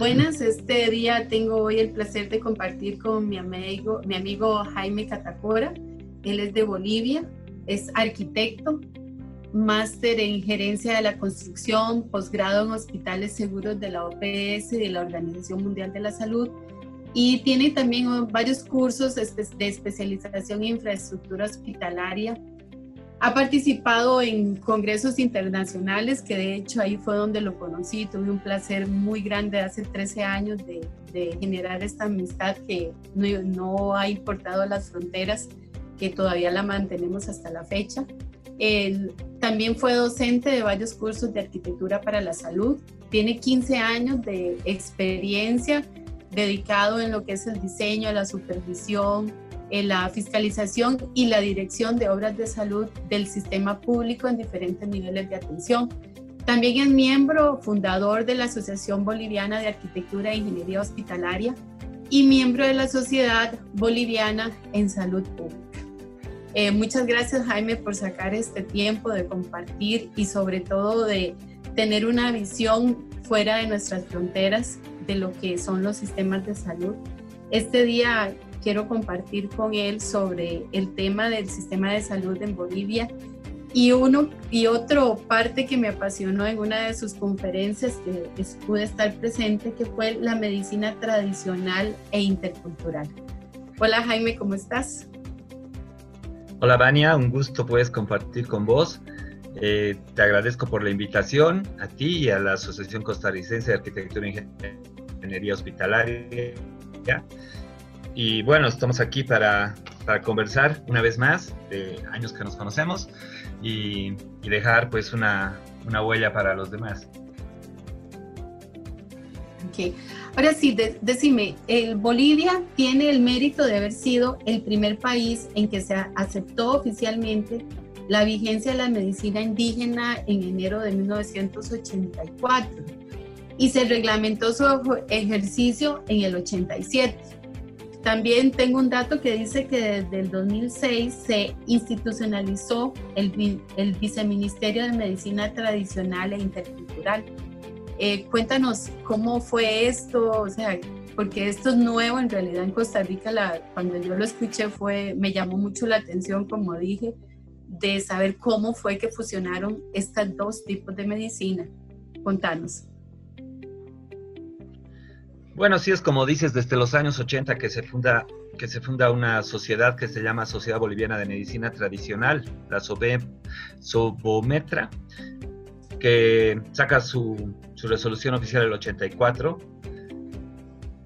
Buenas, este día tengo hoy el placer de compartir con mi amigo, mi amigo Jaime Catacora. Él es de Bolivia, es arquitecto, máster en gerencia de la construcción, posgrado en hospitales seguros de la OPS y de la Organización Mundial de la Salud y tiene también varios cursos de especialización en infraestructura hospitalaria ha participado en congresos internacionales, que de hecho ahí fue donde lo conocí. Tuve un placer muy grande hace 13 años de, generar esta amistad que no, ha importado las fronteras, que todavía la mantenemos hasta la fecha. Él también fue docente de varios cursos de arquitectura para la salud. Tiene 15 años de experiencia dedicado en lo que es el diseño, la supervisión, en la fiscalización y la dirección de obras de salud del sistema público en diferentes niveles de atención. También es miembro fundador de la Asociación Boliviana de Arquitectura e Ingeniería Hospitalaria y miembro de la Sociedad Boliviana en Salud Pública. Eh, muchas gracias Jaime por sacar este tiempo de compartir y sobre todo de tener una visión fuera de nuestras fronteras de lo que son los sistemas de salud. Este día quiero compartir con él sobre el tema del sistema de salud en Bolivia. Y uno y otro parte que me apasionó en una de sus conferencias que, pude estar presente, que fue la medicina tradicional e intercultural. Hola Jaime, ¿cómo estás? Hola Vania, un gusto puedes compartir con vos. Eh, te agradezco por la invitación a ti y a la Asociación Costarricense de Arquitectura e Ingeniería Hospitalaria y bueno, estamos aquí para, para, conversar una vez más de años que nos conocemos y, dejar pues una, una, huella para los demás. Ok, ahora sí, decime, el Bolivia tiene el mérito de haber sido el primer país en que se aceptó oficialmente la vigencia de la medicina indígena en enero de 1984 y se reglamentó su ejercicio en el 87. También tengo un dato que dice que desde el 2006 se institucionalizó el, el Viceministerio de Medicina Tradicional e Intercultural. Eh, cuéntanos cómo fue esto, o sea, porque esto es nuevo en realidad en Costa Rica. Cuando yo lo escuché fue, me llamó mucho la atención, como dije, de saber cómo fue que fusionaron estos dos tipos de medicina. Contanos. Bueno, sí es como dices, desde los años 80 que se funda que se funda una sociedad que se llama Sociedad Boliviana de Medicina Tradicional, la SOBOMETRA, que saca su, su resolución oficial el 84.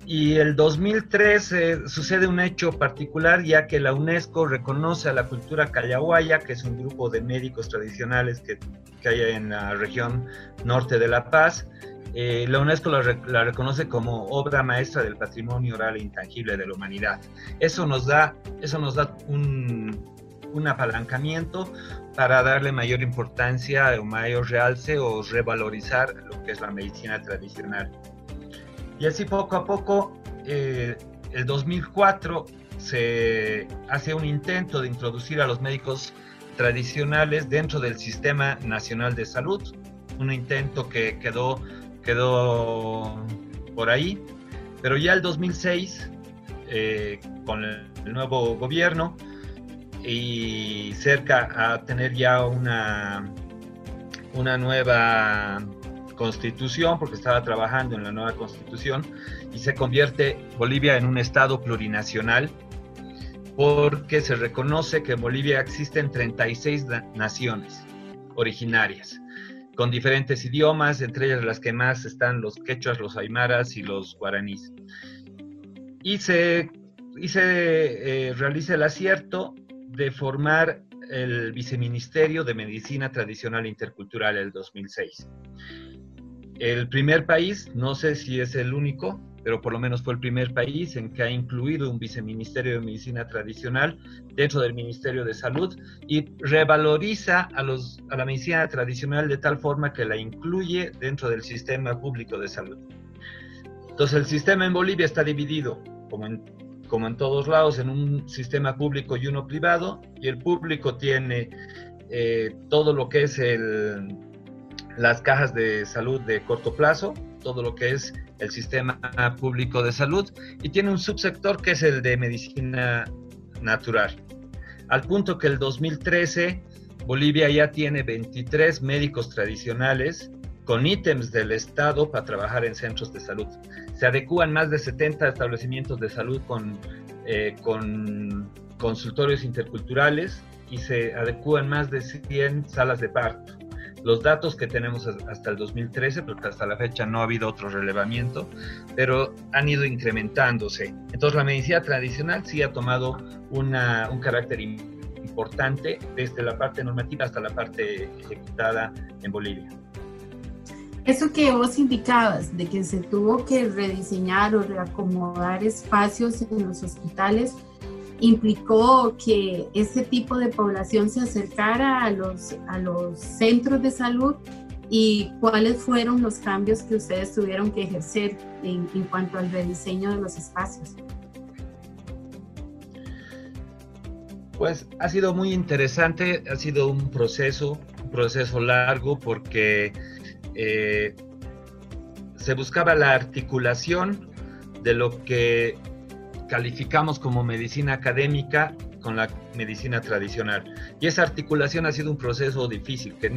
Y el 2003 eh, sucede un hecho particular ya que la UNESCO reconoce a la cultura callahuaya, que es un grupo de médicos tradicionales que, que hay en la región norte de La Paz, eh, la UNESCO la, reconoce como obra maestra del patrimonio oral e intangible de la humanidad. Eso nos da, eso nos da un, apalancamiento para darle mayor importancia o mayor realce o revalorizar lo que es la medicina tradicional. Y así poco a poco, eh, el 2004 se hace un intento de introducir a los médicos tradicionales dentro del Sistema Nacional de Salud, un intento que quedó quedó por ahí, pero ya el 2006, eh, con el, nuevo gobierno y cerca a tener ya una, una nueva constitución, porque estaba trabajando en la nueva constitución, y se convierte Bolivia en un estado plurinacional, porque se reconoce que en Bolivia existen 36 naciones originarias con diferentes idiomas, entre ellas las que más están los quechuas, los aymaras y los guaraníes. Y se, y se eh, realiza el acierto de formar el Viceministerio de Medicina Tradicional e Intercultural el 2006. El primer país, no sé si es el único, pero por lo menos fue el primer país en que ha incluido un viceministerio de medicina tradicional dentro del Ministerio de Salud y revaloriza a, los, a la medicina tradicional de tal forma que la incluye dentro del sistema público de salud. Entonces el sistema en Bolivia está dividido, como en, como en todos lados, en un sistema público y uno privado, y el público tiene eh, todo lo que es el, las cajas de salud de corto plazo, todo lo que es el sistema público de salud, y tiene un subsector que es el de medicina natural. Al punto que el 2013 Bolivia ya tiene 23 médicos tradicionales con ítems del Estado para trabajar en centros de salud. Se adecúan más de 70 establecimientos de salud con, eh, con consultorios interculturales y se adecúan más de 100 salas de parto. Los datos que tenemos hasta el 2013, porque hasta la fecha no ha habido otro relevamiento, pero han ido incrementándose. Entonces la medicina tradicional sí ha tomado una, un carácter importante desde la parte normativa hasta la parte ejecutada en Bolivia. Eso que vos indicabas, de que se tuvo que rediseñar o reacomodar espacios en los hospitales, implicó que ese tipo de población se acercara a los, a los centros de salud y cuáles fueron los cambios que ustedes tuvieron que ejercer en, en cuanto al rediseño de los espacios. Pues ha sido muy interesante, ha sido un proceso, un proceso largo porque eh, se buscaba la articulación de lo que calificamos como medicina académica con la medicina tradicional. Y esa articulación ha sido un proceso difícil, que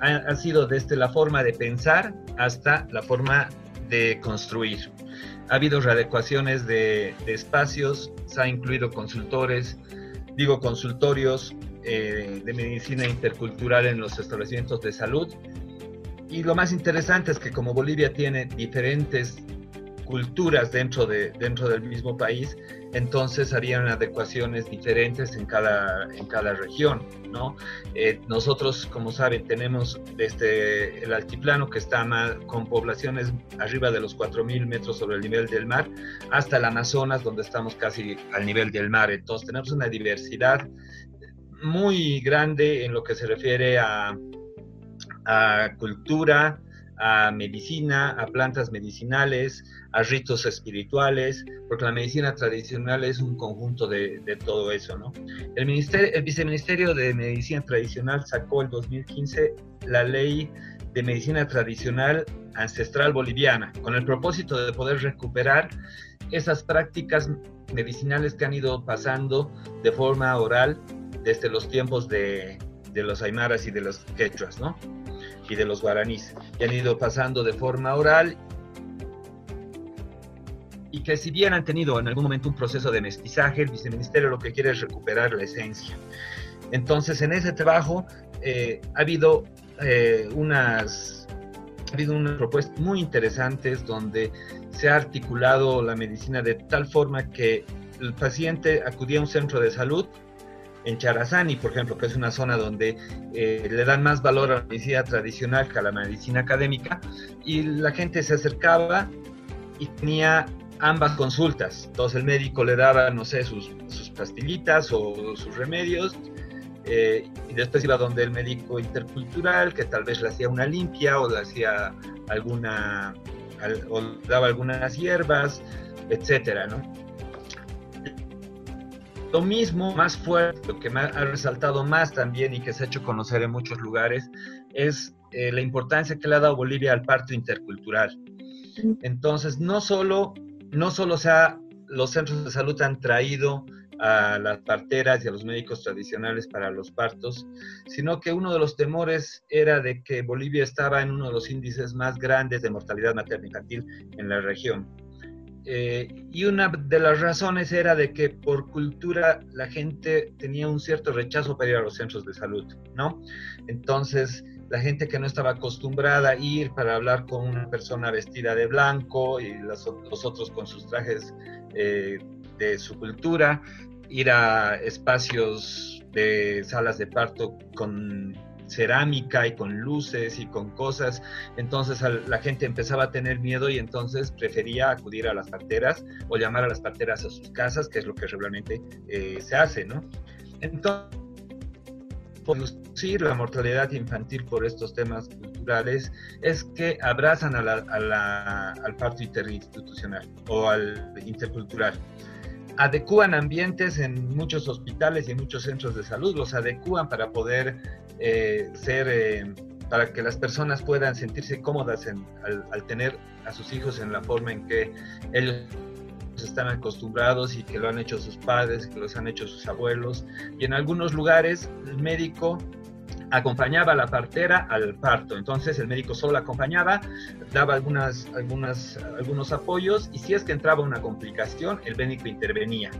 ha, sido desde la forma de pensar hasta la forma de construir. Ha habido readecuaciones de, de espacios, se ha incluido consultores, digo consultorios eh, de medicina intercultural en los establecimientos de salud y lo más interesante es que como Bolivia tiene diferentes culturas dentro, de, dentro del mismo país, entonces harían adecuaciones diferentes en cada, en cada región, ¿no? Eh, nosotros, como saben, tenemos desde el altiplano que está con poblaciones arriba de los 4.000 metros sobre el nivel del mar, hasta el Amazonas, donde estamos casi al nivel del mar. Entonces tenemos una diversidad muy grande en lo que se refiere a a cultura, a medicina, a plantas medicinales, a ritos espirituales, porque la medicina tradicional es un conjunto de, todo eso, ¿no? El, ministerio, el Viceministerio de Medicina Tradicional sacó el 2015 la ley de medicina tradicional ancestral boliviana, con el propósito de poder recuperar esas prácticas medicinales que han ido pasando de forma oral desde los tiempos de, los aymaras y de los quechuas, ¿no? Y de los guaraníes, y han ido pasando de forma oral y que si bien han tenido en algún momento un proceso de mestizaje, el viceministerio lo que quiere es recuperar la esencia. Entonces, en ese trabajo eh, ha habido eh, unas ha habido unas propuestas muy interesantes donde se ha articulado la medicina de tal forma que el paciente acudía a un centro de salud en Charazani, por ejemplo, que es una zona donde eh, le dan más valor a la medicina tradicional que a la medicina académica, y la gente se acercaba y tenía ambas consultas. Entonces el médico le daba, no sé, sus, pastillitas o sus remedios, eh, y después iba donde el médico intercultural, que tal vez le hacía una limpia o le hacía alguna, o daba algunas hierbas, etcétera, ¿no? Lo mismo, más fuerte, lo que ha resaltado más también y que se ha hecho conocer en muchos lugares, es eh, la importancia que le ha dado Bolivia al parto intercultural. Entonces, no solo, no solo sea, los centros de salud han traído a las parteras y a los médicos tradicionales para los partos, sino que uno de los temores era de que Bolivia estaba en uno de los índices más grandes de mortalidad materna infantil en la región. Eh, y una de las razones era de que por cultura la gente tenía un cierto rechazo para ir a los centros de salud, ¿no? Entonces, la gente que no estaba acostumbrada a ir para hablar con una persona vestida de blanco y los otros con sus trajes eh, de su cultura, ir a espacios de salas de parto con cerámica y con luces y con cosas, entonces la gente empezaba a tener miedo y entonces prefería acudir a las parteras o llamar a las parteras a sus casas, que es lo que regularmente eh, se hace, ¿no? Entonces, reducir la mortalidad infantil por estos temas culturales es que abrazan al parto interinstitucional o al intercultural adecúan ambientes en muchos hospitales y en muchos centros de salud, los adecúan para poder eh, ser, eh, para que las personas puedan sentirse cómodas al, tener a sus hijos en la forma en que ellos están acostumbrados y que lo han hecho sus padres, que los han hecho sus abuelos. Y en algunos lugares el médico acompañaba a la partera al parto. Entonces el médico solo acompañaba, daba algunas, algunas, algunos apoyos y si es que entraba una complicación, el médico intervenía.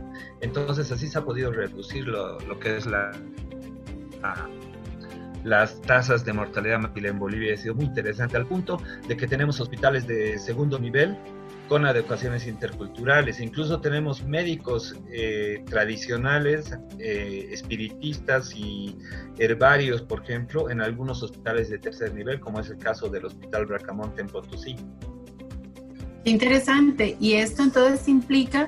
Entonces así se ha podido reducir lo, lo que es la, las tasas de mortalidad materna en Bolivia. Ha sido muy interesante al punto de que tenemos hospitales de segundo nivel con adecuaciones interculturales. Incluso tenemos médicos eh, tradicionales, eh, espiritistas y herbarios, por ejemplo, en algunos hospitales de tercer nivel, como es el caso del Hospital Bracamonte en Potosí. Interesante. Y esto entonces implica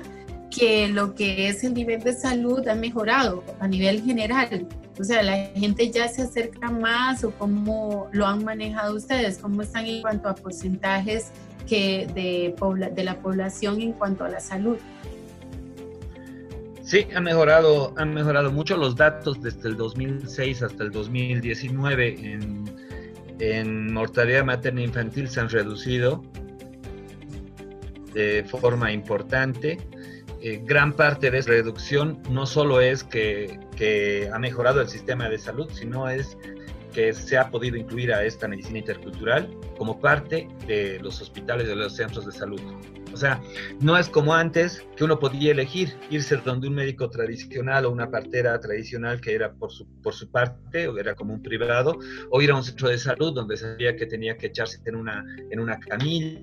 que lo que es el nivel de salud ha mejorado a nivel general. O sea, la gente ya se acerca más o cómo lo han manejado ustedes, cómo están en cuanto a porcentajes que de, la población en cuanto a la salud. Sí, han mejorado, han mejorado mucho los datos desde el 2006 hasta el 2019 en, mortalidad materna infantil se han reducido de forma importante. Eh, gran parte de esa reducción no solo es que ha mejorado el sistema de salud, sino es que se ha podido incluir a esta medicina intercultural como parte de los hospitales de los centros de salud. O sea, no es como antes que uno podía elegir irse donde un médico tradicional o una partera tradicional que era por su, por su parte o era como un privado, o ir a un centro de salud donde sabía que tenía que echarse en una, en una camilla.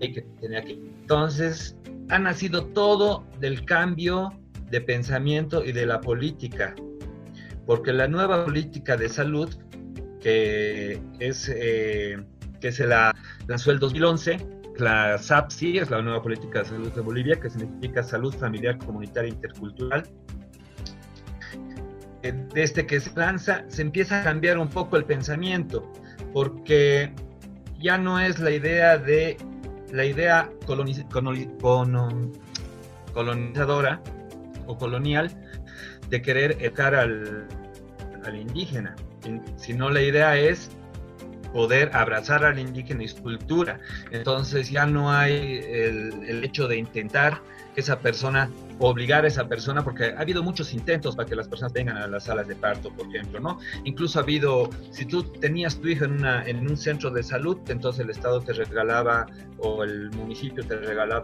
Y que tenía que... Entonces, ha nacido todo del cambio de pensamiento y de la política, porque la nueva política de salud, que es eh, que se la lanzó el 2011, la SAPSI es la nueva política de salud de Bolivia, que significa salud familiar, comunitaria intercultural. Eh, desde que se lanza, se empieza a cambiar un poco el pensamiento, porque ya no es la idea de la idea colonizadora o colonial de querer educar al, al indígena, sino la idea es poder abrazar al indígena y su cultura. Entonces ya no hay el, el, hecho de intentar que esa persona, obligar a esa persona, porque ha habido muchos intentos para que las personas vengan a las salas de parto, por ejemplo, ¿no? Incluso ha habido, si tú tenías tu hijo en, una, en un centro de salud, entonces el Estado te regalaba o el municipio te regalaba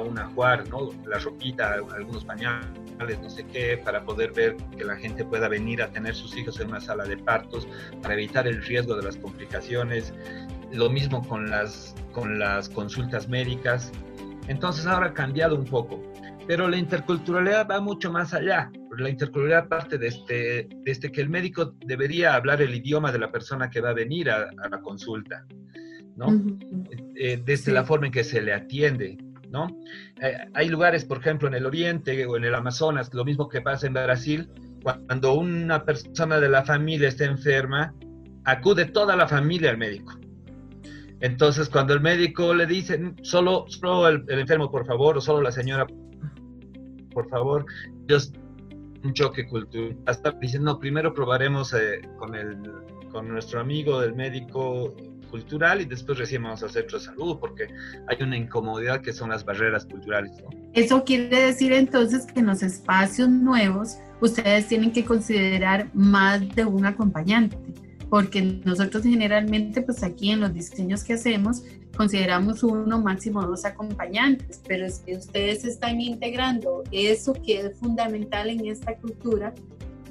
una juar, ¿no? La ropita, algunos pañales, no sé qué, para poder ver que la gente pueda venir a tener sus hijos en una sala de partos, para evitar el riesgo de las complicaciones. Lo mismo con las, con las consultas médicas. Entonces ahora ha cambiado un poco. Pero la interculturalidad va mucho más allá. La interculturalidad parte de este, este que el médico debería hablar el idioma de la persona que va a venir a, la consulta, ¿no? Eh, desde la forma en que se le atiende, ¿no? Eh, hay lugares, por ejemplo, en el Oriente o en el Amazonas, lo mismo que pasa en Brasil, cuando una persona de la familia está enferma, acude toda la familia al médico. Entonces, cuando el médico le dice, solo, solo el, enfermo, por favor, o solo la señora, por favor, ellos un choque cultural. Hasta dicen, no, primero probaremos eh, con, el, con nuestro amigo del médico cultural y después recién vamos al centro de salud porque hay una incomodidad que son las barreras culturales. Eso quiere decir entonces que en los espacios nuevos ustedes tienen que considerar más de un acompañante porque nosotros generalmente pues aquí en los diseños que hacemos consideramos uno máximo dos acompañantes, pero si ustedes están integrando eso que es fundamental en esta cultura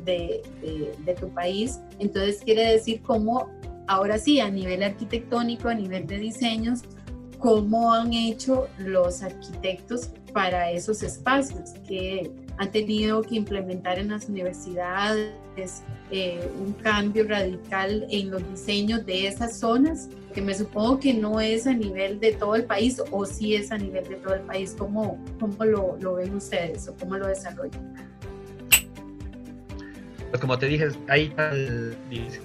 de, de, de tu país, entonces quiere decir cómo ahora sí, a nivel arquitectónico, a nivel de diseños, cómo han hecho los arquitectos para esos espacios que han tenido que implementar en las universidades eh, un cambio radical en los diseños de esas zonas, que me supongo que no es a nivel de todo el país o sí es a nivel de todo el país. ¿Cómo, cómo lo, lo ven ustedes o cómo lo desarrollan? Como te dije, hay tal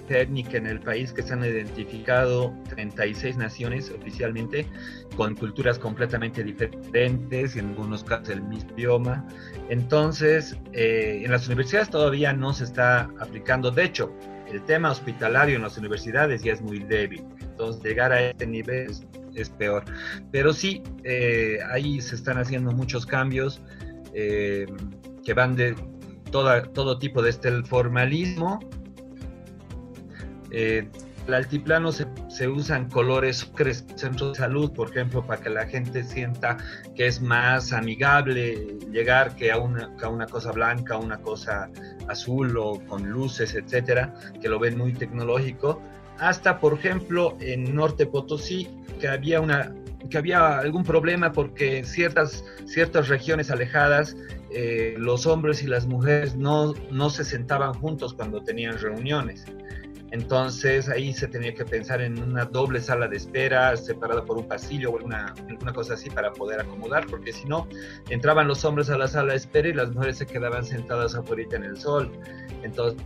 técnica en el país que se han identificado 36 naciones oficialmente con culturas completamente diferentes y en algunos casos el mismo idioma. Entonces, eh, en las universidades todavía no se está aplicando. De hecho, el tema hospitalario en las universidades ya es muy débil. Entonces, llegar a este nivel es, peor. Pero sí, eh, ahí se están haciendo muchos cambios eh, que van de todo tipo de este formalismo. Eh, el altiplano se, usan colores centros de salud, por ejemplo, para que la gente sienta que es más amigable llegar que a una, a una cosa blanca, una cosa azul o con luces, etcétera, que lo ven muy tecnológico. Hasta, por ejemplo, en Norte Potosí, que había una que había algún problema porque ciertas, ciertas regiones alejadas eh, los hombres y las mujeres no, no se sentaban juntos cuando tenían reuniones. Entonces ahí se tenía que pensar en una doble sala de espera separada por un pasillo o alguna, alguna cosa así para poder acomodar, porque si no, entraban los hombres a la sala de espera y las mujeres se quedaban sentadas afuera en el sol. Entonces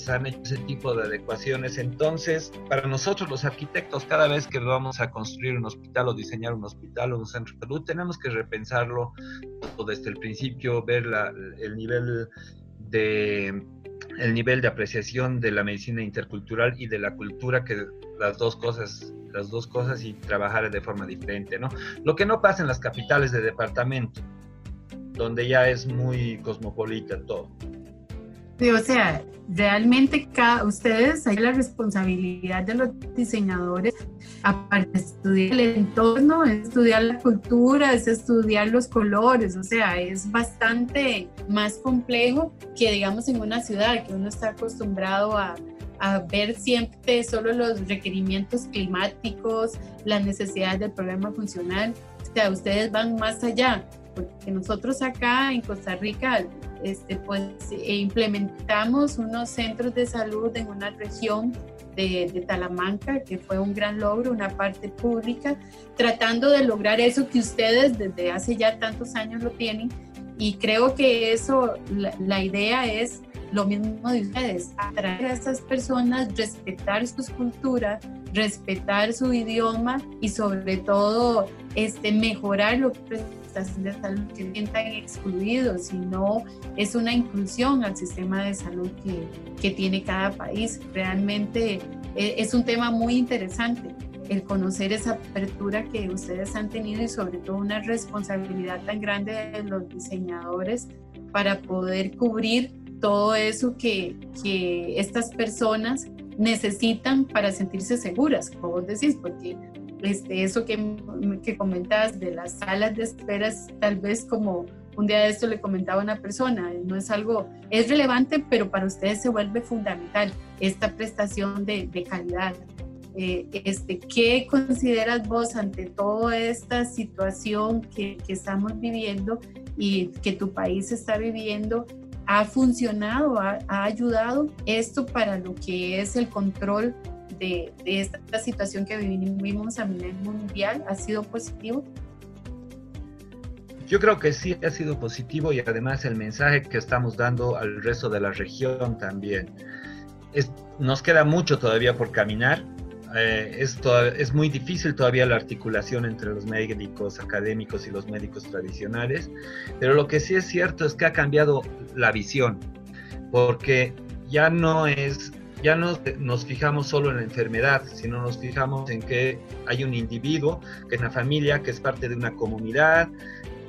se han hecho ese tipo de adecuaciones. Entonces, para nosotros los arquitectos, cada vez que vamos a construir un hospital o diseñar un hospital o un centro de salud, tenemos que repensarlo desde el principio, ver el nivel de el nivel de apreciación de la medicina intercultural y de la cultura que las dos cosas las dos cosas y trabajar de forma diferente, ¿no? Lo que no pasa en las capitales de departamento, donde ya es muy cosmopolita todo. Sí, o sea, realmente cada, ustedes hay la responsabilidad de los diseñadores, aparte de estudiar el entorno, es estudiar la cultura, es estudiar los colores, o sea, es bastante más complejo que digamos en una ciudad que uno está acostumbrado a, a ver siempre solo los requerimientos climáticos, las necesidades del problema funcional. O sea, ustedes van más allá, porque nosotros acá en Costa Rica este, pues, e implementamos unos centros de salud en una región de, de, Talamanca, que fue un gran logro, una parte pública, tratando de lograr eso que ustedes desde hace ya tantos años lo tienen. Y creo que eso, la, la idea es lo mismo de ustedes, atraer a esas personas, respetar sus culturas, respetar su idioma y sobre todo este, mejorar lo que de salud que sientan excluidos, sino es una inclusión al sistema de salud que, que tiene cada país. Realmente eh, es un tema muy interesante el conocer esa apertura que ustedes han tenido y sobre todo una responsabilidad tan grande de los diseñadores para poder cubrir todo eso que, que estas personas necesitan para sentirse seguras, como vos decís, porque este, eso que, que comentas de las salas de esperas, tal vez como un día de esto le comentaba una persona, no es algo, es relevante, pero para ustedes se vuelve fundamental esta prestación de, calidad. Eh, este, ¿Qué consideras vos ante toda esta situación que, que, estamos viviendo y que tu país está viviendo? ¿Ha funcionado, ha ayudado esto para lo que es el control de, esta situación que vivimos a nivel mundial ha sido positivo? Yo creo que sí ha sido positivo y además el mensaje que estamos dando al resto de la región también. Es, nos queda mucho todavía por caminar. Eh, es, es muy difícil todavía la articulación entre los médicos académicos y los médicos tradicionales, pero lo que sí es cierto es que ha cambiado la visión, porque ya no es ya no nos fijamos solo en la enfermedad, sino nos fijamos en que hay un individuo, que es una familia, que es parte de una comunidad.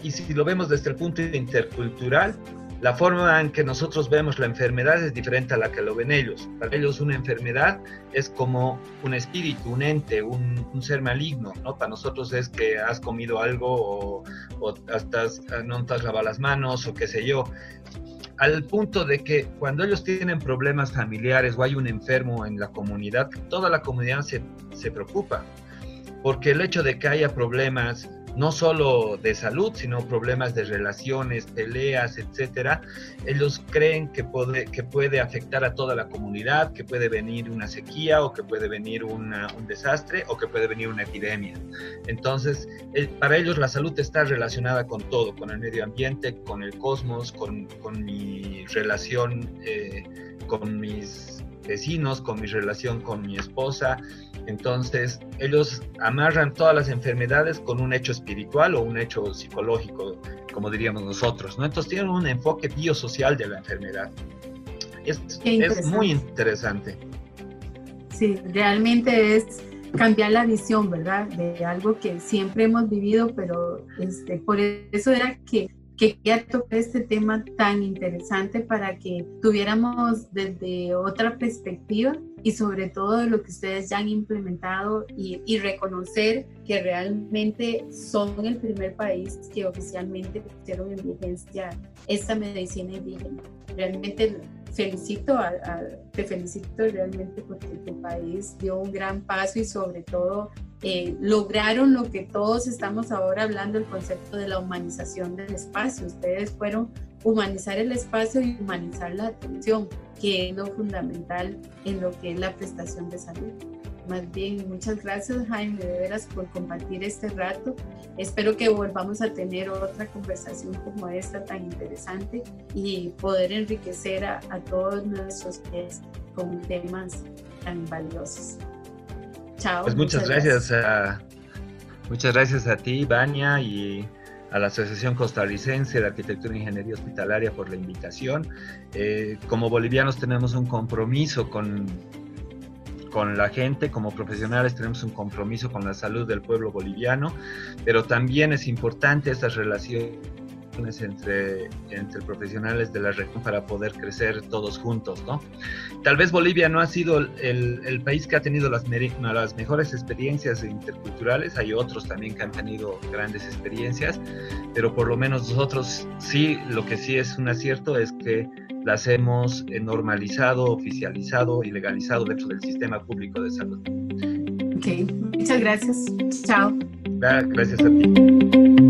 Y si lo vemos desde el punto intercultural, la forma en que nosotros vemos la enfermedad es diferente a la que lo ven ellos. Para ellos una enfermedad es como un espíritu, un ente, un, ser maligno, ¿no? Para nosotros es que has comido algo o, o no te has lavado las manos o qué sé yo al punto de que cuando ellos tienen problemas familiares o hay un enfermo en la comunidad, toda la comunidad se, se preocupa, porque el hecho de que haya problemas no solo de salud, sino problemas de relaciones, peleas, etcétera, ellos creen que puede, que puede afectar a toda la comunidad, que puede venir una sequía o que puede venir un desastre o que puede venir una epidemia. Entonces, para ellos la salud está relacionada con todo, con el medio ambiente, con el cosmos, con, mi relación. Eh, con mis vecinos, con mi relación con mi esposa. Entonces, ellos amarran todas las enfermedades con un hecho espiritual o un hecho psicológico, como diríamos nosotros, ¿no? Entonces, tienen un enfoque biosocial de la enfermedad. Es, es muy interesante. Sí, realmente es cambiar la visión, ¿verdad? De algo que siempre hemos vivido, pero este, por eso era que quería tocar este tema tan interesante para que tuviéramos desde otra perspectiva y sobre todo lo que ustedes ya han implementado y, y, reconocer que realmente son el primer país que oficialmente pusieron en vigencia esta medicina indígena. Realmente felicito, a, te felicito realmente porque tu país dio un gran paso y sobre todo eh, lograron lo que todos estamos ahora hablando, el concepto de la humanización del espacio. Ustedes fueron humanizar el espacio y humanizar la atención, que es lo fundamental en lo que es la prestación de salud. Más bien, muchas gracias Jaime, de veras, por compartir este rato. Espero que volvamos a tener otra conversación como esta tan interesante y poder enriquecer a, todos nuestros pies con temas tan valiosos. Chao. Pues muchas, gracias. a, muchas gracias a ti, Vania, y a la Asociación Costarricense de Arquitectura e Ingeniería Hospitalaria por la invitación. Eh, como bolivianos tenemos un compromiso con con la gente, como profesionales tenemos un compromiso con la salud del pueblo boliviano, pero también es importante estas relaciones entre, entre profesionales de la región para poder crecer todos juntos, ¿no? Tal vez Bolivia no ha sido el, el país que ha tenido las, las mejores experiencias interculturales, hay otros también que han tenido grandes experiencias, pero por lo menos nosotros sí, lo que sí es un acierto es que las hemos eh, normalizado, oficializado y legalizado dentro del sistema público de salud. Ok, muchas gracias. Chao. Gracias a ti.